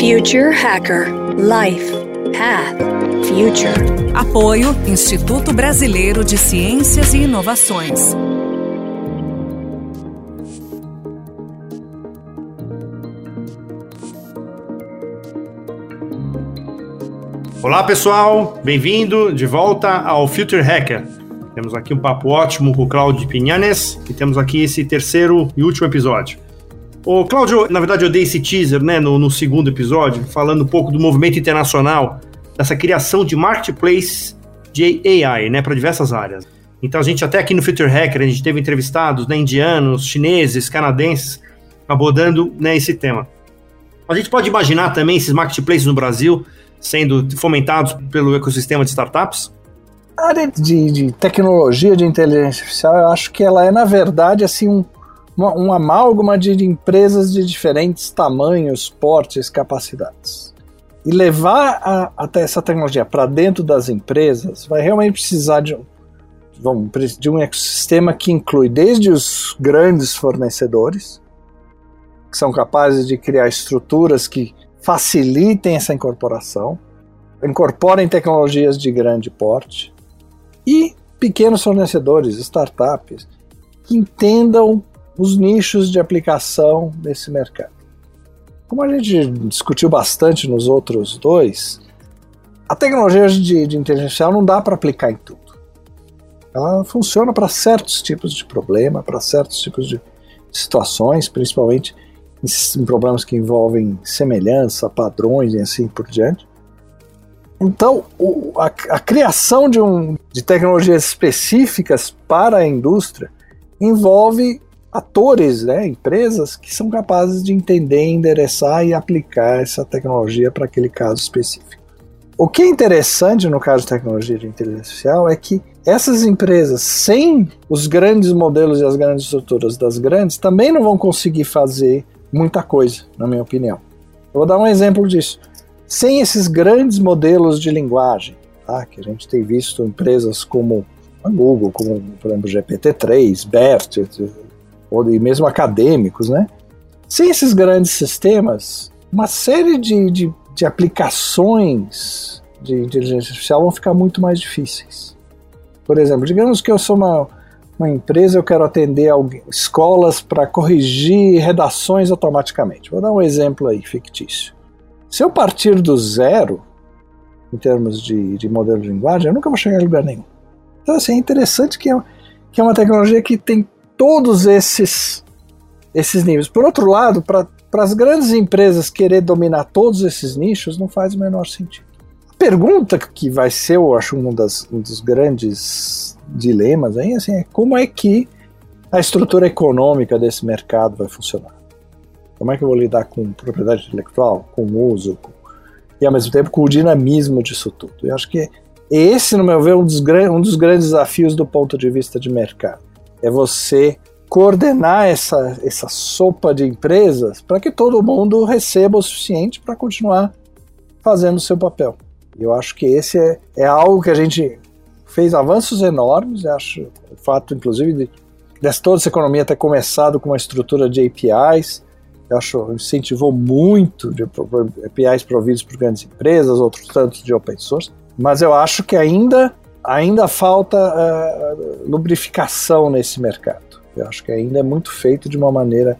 Future Hacker Life Path Future. Apoio Instituto Brasileiro de Ciências e Inovações. Olá pessoal, bem-vindo de volta ao Future Hacker. Temos aqui um papo ótimo com o Claudio Pinhanes e temos aqui esse terceiro e último episódio. O Cláudio, na verdade, eu dei esse teaser né, no, no, segundo episódio, falando um pouco do movimento internacional, dessa criação de marketplace de AI, né, para diversas áreas. Então a gente até aqui no Future Hacker, a gente teve entrevistados, né, indianos, chineses, canadenses, abordando né, esse tema. A gente pode imaginar também esses marketplaces no Brasil sendo fomentados pelo ecossistema de startups? A área de, de tecnologia de inteligência artificial, eu acho que ela é, na verdade, assim, um uma, um amálgama de, empresas de diferentes tamanhos, portes, capacidades. E levar a, até essa tecnologia para dentro das empresas vai realmente precisar de, vamos, de um ecossistema que inclui desde os grandes fornecedores, que são capazes de criar estruturas que facilitem essa incorporação, incorporem tecnologias de grande porte, e pequenos fornecedores, startups, que entendam os nichos de aplicação desse mercado. Como a gente discutiu bastante nos outros dois, a tecnologia de, de inteligência artificial não dá para aplicar em tudo. Ela funciona para certos tipos de problema, para certos tipos de situações, principalmente em, em problemas que envolvem semelhança, padrões e assim por diante. Então, o, a, a, criação de, um, de tecnologias específicas para a indústria envolve atores, né, empresas que são capazes de entender, endereçar e aplicar essa tecnologia para aquele caso específico. O que é interessante no caso de tecnologia de inteligência artificial é que essas empresas, sem os grandes modelos e as grandes estruturas das grandes, também não vão conseguir fazer muita coisa, na minha opinião. Eu vou dar um exemplo disso. Sem esses grandes modelos de linguagem, tá, que a gente tem visto empresas como a Google, como por exemplo GPT-3, BERT, ou mesmo acadêmicos, né? Sem esses grandes sistemas, uma série de, de, de aplicações de inteligência artificial vão ficar muito mais difíceis. Por exemplo, digamos que eu sou uma, uma empresa, eu quero atender alguém, escolas para corrigir redações automaticamente. Vou dar um exemplo aí fictício. Se eu partir do zero, em termos de, de modelo de linguagem, eu nunca vou chegar em lugar nenhum. Então, assim, é interessante que é, que é uma tecnologia que tem todos esses, esses níveis. Por outro lado, para as grandes empresas querer dominar todos esses nichos não faz o menor sentido. A pergunta que vai ser, eu acho, um, das, um dos grandes dilemas aí, assim, é como é que a estrutura econômica desse mercado vai funcionar. Como é que eu vou lidar com propriedade intelectual, com uso, com, e ao mesmo tempo com o dinamismo disso tudo. Eu acho que esse, no meu ver, é um dos, um dos grandes desafios do ponto de vista de mercado é você coordenar essa, essa sopa de empresas para que todo mundo receba o suficiente para continuar fazendo o seu papel. Eu acho que esse é, é algo que a gente fez avanços enormes, acho o fato, inclusive, de, de toda essa economia ter começado com uma estrutura de APIs, eu acho incentivou muito de APIs providos por grandes empresas, outros tantos de open source, mas eu acho que ainda ainda falta uh, lubrificação nesse mercado. Eu acho que ainda é muito feito de uma maneira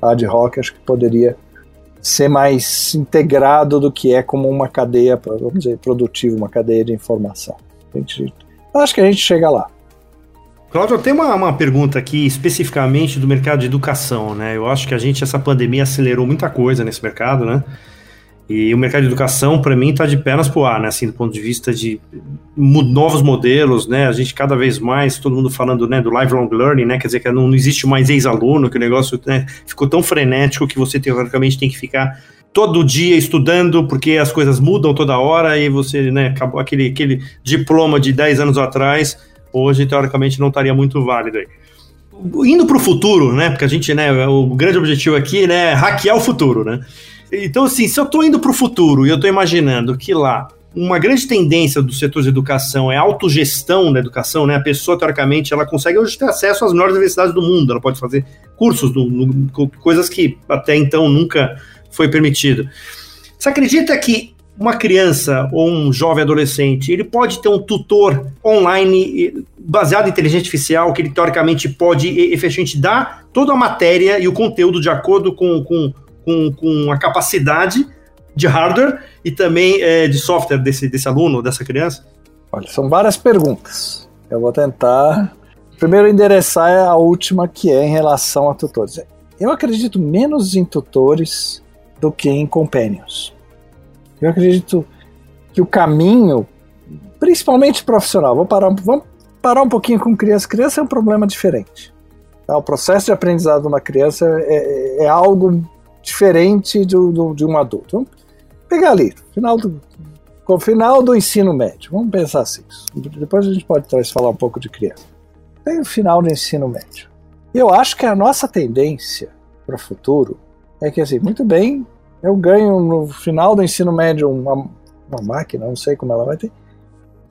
ad hoc, acho que poderia ser mais integrado do que é como uma cadeia, vamos dizer, produtiva, uma cadeia de informação. Gente, acho que a gente chega lá. Cláudio, tem uma, uma pergunta aqui especificamente do mercado de educação, né? Eu acho que a gente, essa pandemia acelerou muita coisa nesse mercado, né? E o mercado de educação, para mim, está de pernas para o ar, né? Assim, do ponto de vista de novos modelos, né? A gente cada vez mais, todo mundo falando né, do lifelong learning, né? Quer dizer, que não, não existe mais ex-aluno, que o negócio né, ficou tão frenético que você, teoricamente, tem que ficar todo dia estudando, porque as coisas mudam toda hora e você, né, acabou aquele, aquele diploma de 10 anos atrás, hoje, teoricamente, não estaria muito válido aí. Indo para o futuro, né? Porque a gente, né, o grande objetivo aqui né, é hackear o futuro, né? Então, assim, se eu estou indo para o futuro e eu estou imaginando que lá uma grande tendência do setor de educação é a autogestão da educação, né? A pessoa, teoricamente, ela consegue hoje ter acesso às melhores universidades do mundo, ela pode fazer cursos, no, no, coisas que até então nunca foi permitido. Você acredita que uma criança ou um jovem adolescente, ele pode ter um tutor online baseado em inteligência artificial, que ele teoricamente pode efetivamente dar toda a matéria e o conteúdo de acordo com, com, com, com a capacidade de hardware e também é, de software desse, desse aluno, dessa criança? Olha, são várias perguntas. Eu vou tentar. Primeiro, endereçar a última, que é em relação a tutores. Eu acredito menos em tutores do que em companions. Eu acredito que o caminho, principalmente profissional, vou parar, vamos parar um pouquinho com criança. Criança é um problema diferente. Tá? O processo de aprendizado de uma criança é, é algo diferente do, do, de um adulto. Vamos pegar ali, final do, com o final do ensino médio. Vamos pensar assim. Depois a gente pode talvez falar um pouco de criança. Tem o final do ensino médio. Eu acho que a nossa tendência para o futuro é que, assim, muito bem, eu ganho no final do ensino médio uma, uma máquina, não sei como ela vai ter,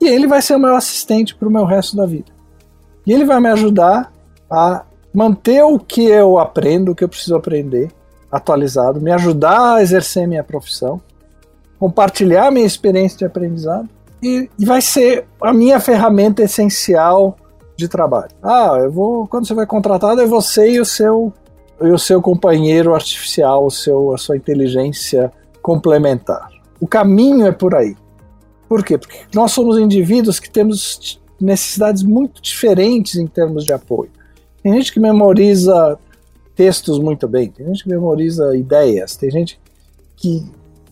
e ele vai ser o meu assistente para o meu resto da vida. E ele vai me ajudar a manter o que eu aprendo, o que eu preciso aprender, atualizado, me ajudar a exercer minha profissão, compartilhar minha experiência de aprendizado e, e, vai ser a minha ferramenta essencial de trabalho. Ah, eu vou quando você vai contratado é você e o seu e o seu companheiro artificial, o seu, a sua inteligência complementar. O caminho é por aí. Por quê? Porque nós somos indivíduos que temos necessidades muito diferentes em termos de apoio. Tem gente que memoriza textos muito bem, tem gente que memoriza ideias, tem gente que.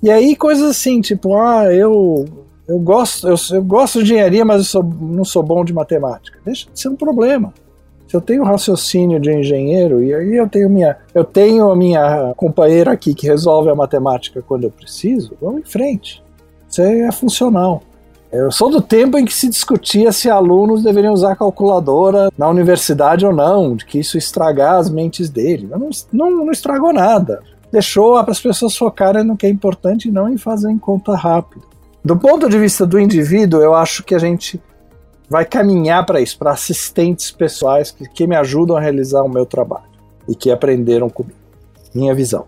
E aí coisas assim, tipo, ah, eu eu gosto, eu, eu gosto de engenharia, mas eu sou, não sou bom de matemática. Deixa de ser um problema. Se eu tenho raciocínio de engenheiro e aí eu tenho minha, eu tenho a minha companheira aqui que resolve a matemática quando eu preciso, vamos em frente. Isso é funcional. Eu sou do tempo em que se discutia se alunos deveriam usar calculadora na universidade ou não, de que isso estragar as mentes dele. Não, não, não estragou nada. Deixou as pessoas focarem no que é importante e não em fazer em conta rápida. Do ponto de vista do indivíduo, eu acho que a gente vai caminhar para isso, para assistentes pessoais que, que me ajudam a realizar o meu trabalho e que aprenderam comigo. Minha visão.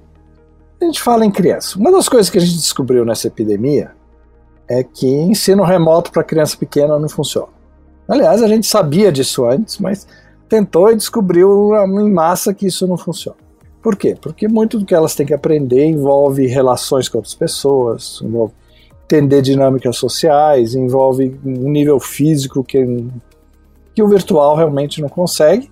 A gente fala em criança. Uma das coisas que a gente descobriu nessa epidemia é que ensino remoto para criança pequena não funciona. Aliás, a gente sabia disso antes, mas tentou e descobriu em massa que isso não funciona. Por quê? Porque muito do que elas têm que aprender envolve relações com outras pessoas, envolve entender dinâmicas sociais, envolve um nível físico que, que o virtual realmente não consegue,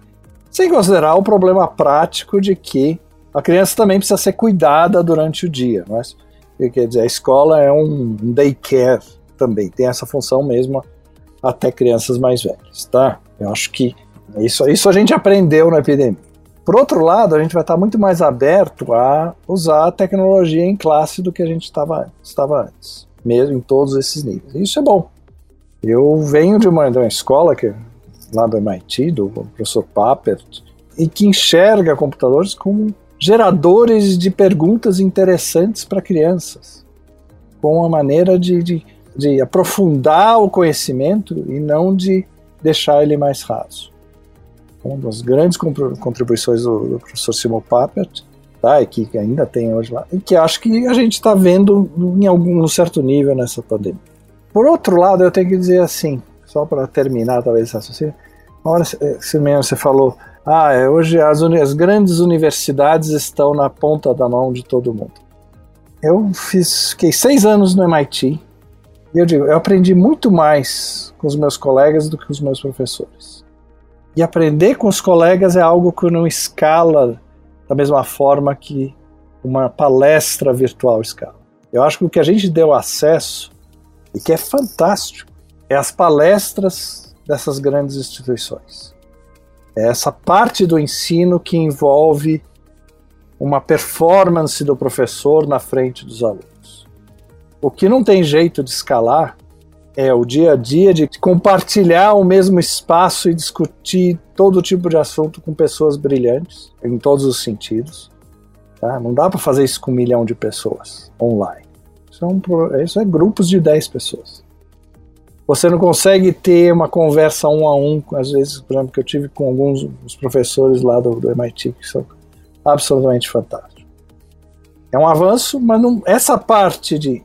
sem considerar o problema prático de que a criança também precisa ser cuidada durante o dia. Mas, quer dizer, a escola é um daycare também, tem essa função mesmo até crianças mais velhas, tá? Eu acho que isso, isso a gente aprendeu na epidemia. Por outro lado, a gente vai estar muito mais aberto a usar a tecnologia em classe do que a gente estava, estava antes mesmo em todos esses níveis. Isso é bom. Eu venho de uma, de uma escola que lá do MIT, do professor Papert, e que enxerga computadores como geradores de perguntas interessantes para crianças, com uma maneira de, de, de, aprofundar o conhecimento e não de deixar ele mais raso. Uma das grandes contribuições do, do professor Simon Papert tá? E que ainda tem hoje lá, e que acho que a gente está vendo em algum certo nível nessa pandemia. Por outro lado, eu tenho que dizer assim, só para terminar talvez essa raciocínio, hora se mesmo você falou, ah, é, hoje as, as grandes universidades estão na ponta da mão de todo mundo. Eu fiz, fiquei seis anos no MIT e eu digo, eu aprendi muito mais com os meus colegas do que com os meus professores. E aprender com os colegas é algo que não escala da mesma forma que uma palestra virtual escala. Eu acho que o que a gente deu acesso e que é fantástico é as palestras dessas grandes instituições. É essa parte do ensino que envolve uma performance do professor na frente dos alunos. O que não tem jeito de escalar é o dia a dia de compartilhar o mesmo espaço e discutir todo tipo de assunto com pessoas brilhantes, em todos os sentidos. Tá? Não dá para fazer isso com um milhão de pessoas online. Isso é, um, isso é grupos de 10 pessoas. Você não consegue ter uma conversa um a um, às vezes, por exemplo, que eu tive com alguns dos professores lá do, do MIT, que são absolutamente fantásticos. É um avanço, mas não, essa parte de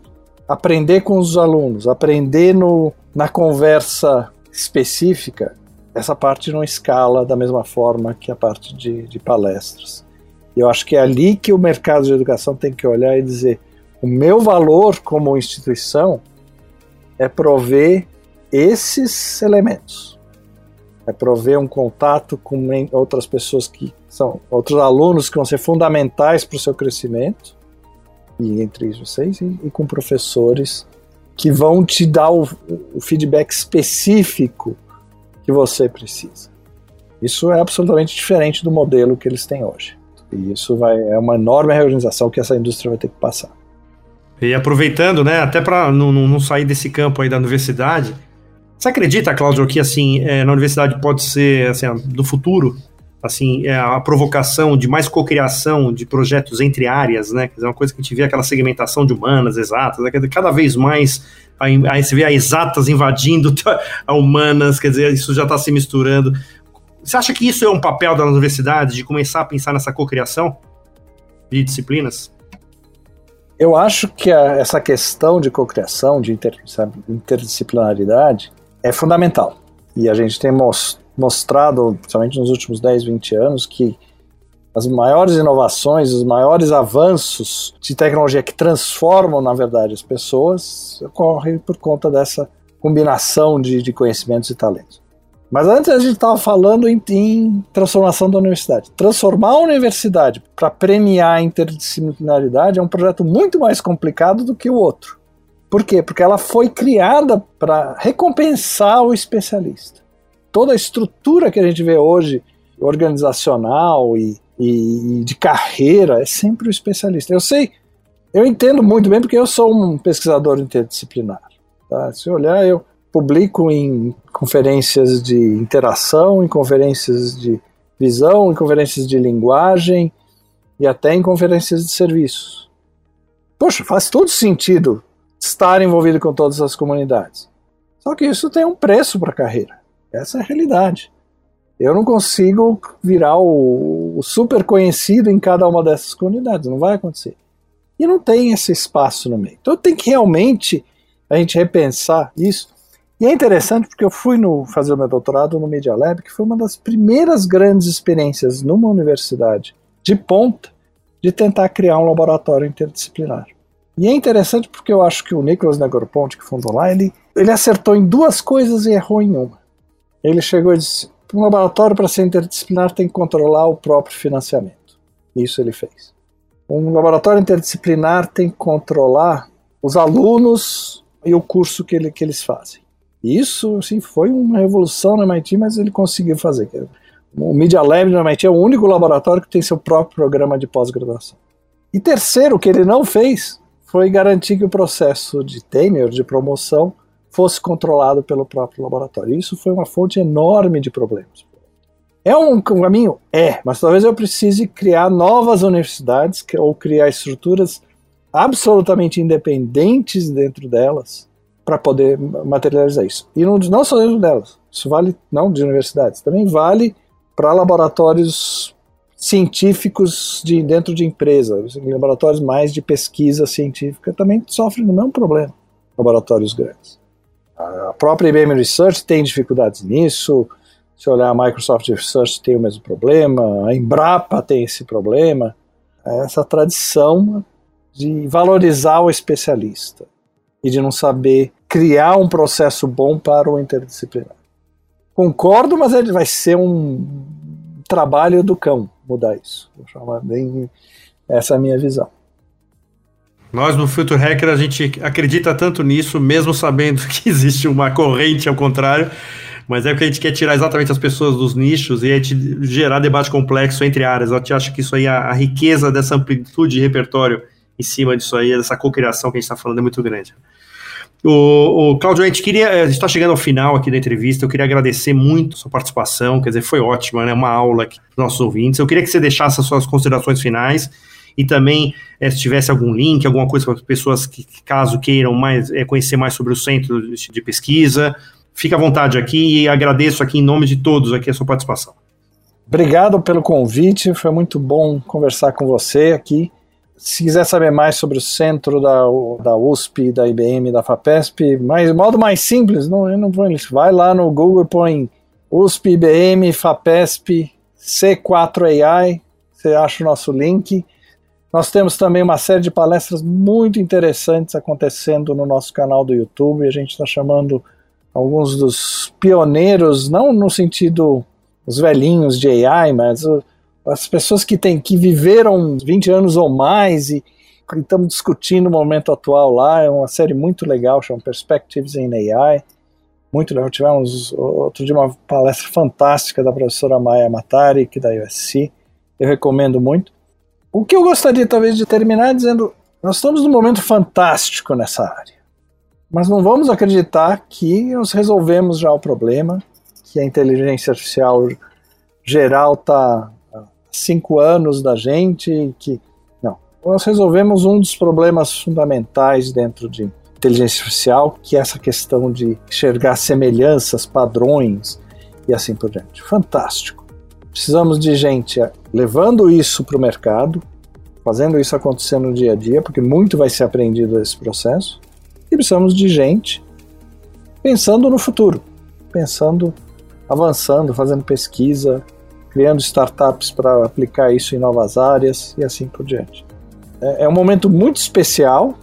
aprender com os alunos, aprender no, na conversa específica, essa parte não escala da mesma forma que a parte de, de palestras. Eu acho que é ali que o mercado de educação tem que olhar e dizer: o meu valor como instituição é prover esses elementos. É prover um contato com outras pessoas que são outros alunos que vão ser fundamentais para o seu crescimento, e entre vocês, e, e, com professores que vão te dar o, o feedback específico que você precisa. Isso é absolutamente diferente do modelo que eles têm hoje. E isso vai, é uma enorme reorganização que essa indústria vai ter que passar. E aproveitando, né, até para não, não, sair desse campo aí da universidade, você acredita, Cláudio, que assim, é, na universidade pode ser, assim, do futuro, assim, é a provocação de mais cocriação de projetos entre áreas, né? Quer dizer, uma coisa que a gente vê aquela segmentação de humanas, exatas, né? cada vez mais aí, você vê a exatas invadindo a humanas, quer dizer, isso já está se misturando. Você acha que isso é um papel da universidade, de começar a pensar nessa cocriação de disciplinas? Eu acho que a, essa questão de cocriação, de inter, interdisciplinaridade, é fundamental. E a gente tem mostrado, principalmente nos últimos 10, 20 anos, que as maiores inovações, os maiores avanços de tecnologia que transformam, na verdade, as pessoas ocorrem por conta dessa combinação de, de conhecimentos e talentos. Mas antes a gente estava falando em, em, transformação da universidade. Transformar a universidade para premiar a interdisciplinaridade é um projeto muito mais complicado do que o outro. Por quê? Porque ela foi criada para recompensar o especialista. Toda a estrutura que a gente vê hoje, organizacional e, e, e de carreira, é sempre o especialista. Eu sei, eu entendo muito bem porque eu sou um pesquisador interdisciplinar. Tá? Se olhar, eu publico em conferências de interação, em conferências de visão, em conferências de linguagem e até em conferências de serviços. Poxa, faz todo sentido estar envolvido com todas as comunidades. Só que isso tem um preço para a carreira. Essa é a realidade. Eu não consigo virar o, o super conhecido em cada uma dessas comunidades, não vai acontecer. E não tem esse espaço no meio. Então tem que realmente a gente repensar isso e é interessante porque eu fui no, fazer o meu doutorado no Media Lab, que foi uma das primeiras grandes experiências numa universidade de ponta de tentar criar um laboratório interdisciplinar. E é interessante porque eu acho que o Nicholas Negroponte, que fundou lá, ele, ele acertou em duas coisas e errou em uma. Ele chegou e disse: um laboratório para ser interdisciplinar tem que controlar o próprio financiamento. Isso ele fez. Um laboratório interdisciplinar tem que controlar os alunos e o curso que, ele, que eles fazem. Isso assim, foi uma revolução no MIT, mas ele conseguiu fazer. O Media Lab no MIT é o único laboratório que tem seu próprio programa de pós-graduação. E terceiro, que ele não fez foi garantir que o processo de tenure, de promoção, fosse controlado pelo próprio laboratório. Isso foi uma fonte enorme de problemas. É um caminho? É, mas talvez eu precise criar novas universidades ou criar estruturas absolutamente independentes dentro delas para poder materializar isso. E não, não só dentro delas, isso vale não de universidades, também vale para laboratórios científicos de dentro de empresas, laboratórios mais de pesquisa científica também sofrem do mesmo problema, laboratórios grandes. A própria IBM Research tem dificuldades nisso, se olhar a Microsoft Research tem o mesmo problema, a Embrapa tem esse problema, essa tradição de valorizar o especialista e de não saber criar um processo bom para o interdisciplinar. Concordo, mas ele vai ser um trabalho do cão mudar isso. Vou chamar bem essa é a minha visão. Nós no Future Hacker a gente acredita tanto nisso, mesmo sabendo que existe uma corrente ao contrário, mas é porque a gente quer tirar exatamente as pessoas dos nichos e a gente gerar debate complexo entre áreas. Eu te acho que isso aí, a, a riqueza dessa amplitude de repertório em cima disso aí, dessa cocriação que a gente está falando é muito grande. O, o Claudio, a gente queria. A gente está chegando ao final aqui da entrevista. Eu queria agradecer muito a sua participação. Quer dizer, foi ótima, né? Uma aula aqui para nossos ouvintes. Eu queria que você deixasse as suas considerações finais e também é, se tivesse algum link, alguma coisa para as pessoas que, caso queiram mais é, conhecer mais sobre o centro de pesquisa. Fique à vontade aqui e agradeço aqui em nome de todos aqui a sua participação. Obrigado pelo convite, foi muito bom conversar com você aqui Se quiser saber mais sobre o centro da, da USP, da IBM, da FAPESP, mais, modo mais simples, não, não. Vai lá no Google, põe USP, IBM, FAPESP, C4AI, você acha o nosso link. Nós temos também uma série de palestras muito interessantes acontecendo no nosso canal do YouTube. A gente está chamando alguns dos pioneiros, não no sentido os velhinhos de AI, mas as pessoas que têm que viveram 20 anos ou mais e estamos discutindo o momento atual lá. É uma série muito legal, chama Perspectives in AI. Muito legal. Tivemos outro dia uma palestra fantástica da professora Maya Matari, que é da USC. Eu recomendo muito. O que eu gostaria talvez de terminar dizendo, nós estamos num momento fantástico nessa área. Mas não vamos acreditar que nós resolvemos já o problema, que a inteligência artificial geral está cinco anos da gente, que não. Nós resolvemos um dos problemas fundamentais dentro de inteligência artificial, que é essa questão de enxergar semelhanças, padrões e assim por diante. Fantástico. Precisamos de gente levando isso para o mercado, fazendo isso acontecer no dia a dia, porque muito vai ser aprendido nesse processo. E precisamos de gente pensando no futuro, pensando, avançando, fazendo pesquisa, criando startups para aplicar isso em novas áreas e assim por diante. É, é um momento muito especial.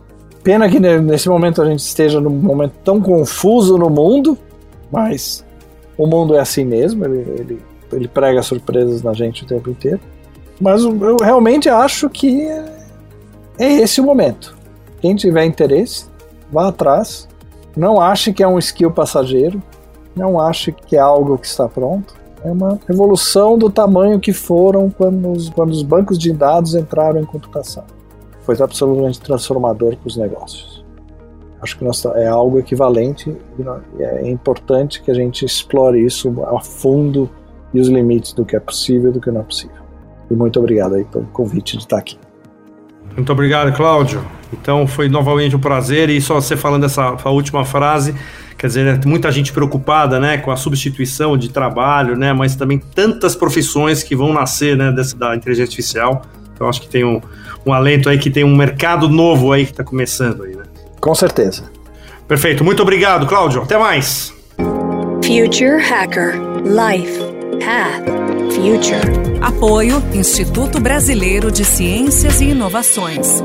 Pena que nesse momento a gente esteja num momento tão confuso no mundo, mas o mundo é assim mesmo, ele, ele ele prega surpresas na gente o tempo inteiro. Mas eu realmente acho que é esse o momento. Quem tiver interesse, vá atrás. Não ache que é um skill passageiro. Não ache que é algo que está pronto. É uma revolução do tamanho que foram quando os, quando os bancos de dados entraram em computação. Foi absolutamente transformador para os negócios. Acho que é algo equivalente e é importante que a gente explore isso a fundo e os limites do que é possível e do que não é possível. E muito obrigado aí pelo convite de estar aqui. Muito obrigado, Cláudio. Então foi novamente um prazer e só você falando essa última frase, quer dizer, né, muita gente preocupada, né, com a substituição de trabalho, né, mas também tantas profissões que vão nascer, né, dessa, da inteligência artificial. Então acho que tem um, um alento aí que tem um mercado novo aí que está começando aí, né? Com certeza. Perfeito. Muito obrigado, Cláudio. Até mais. Future Hacker Life Path Future. Apoio Instituto Brasileiro de Ciências e Inovações.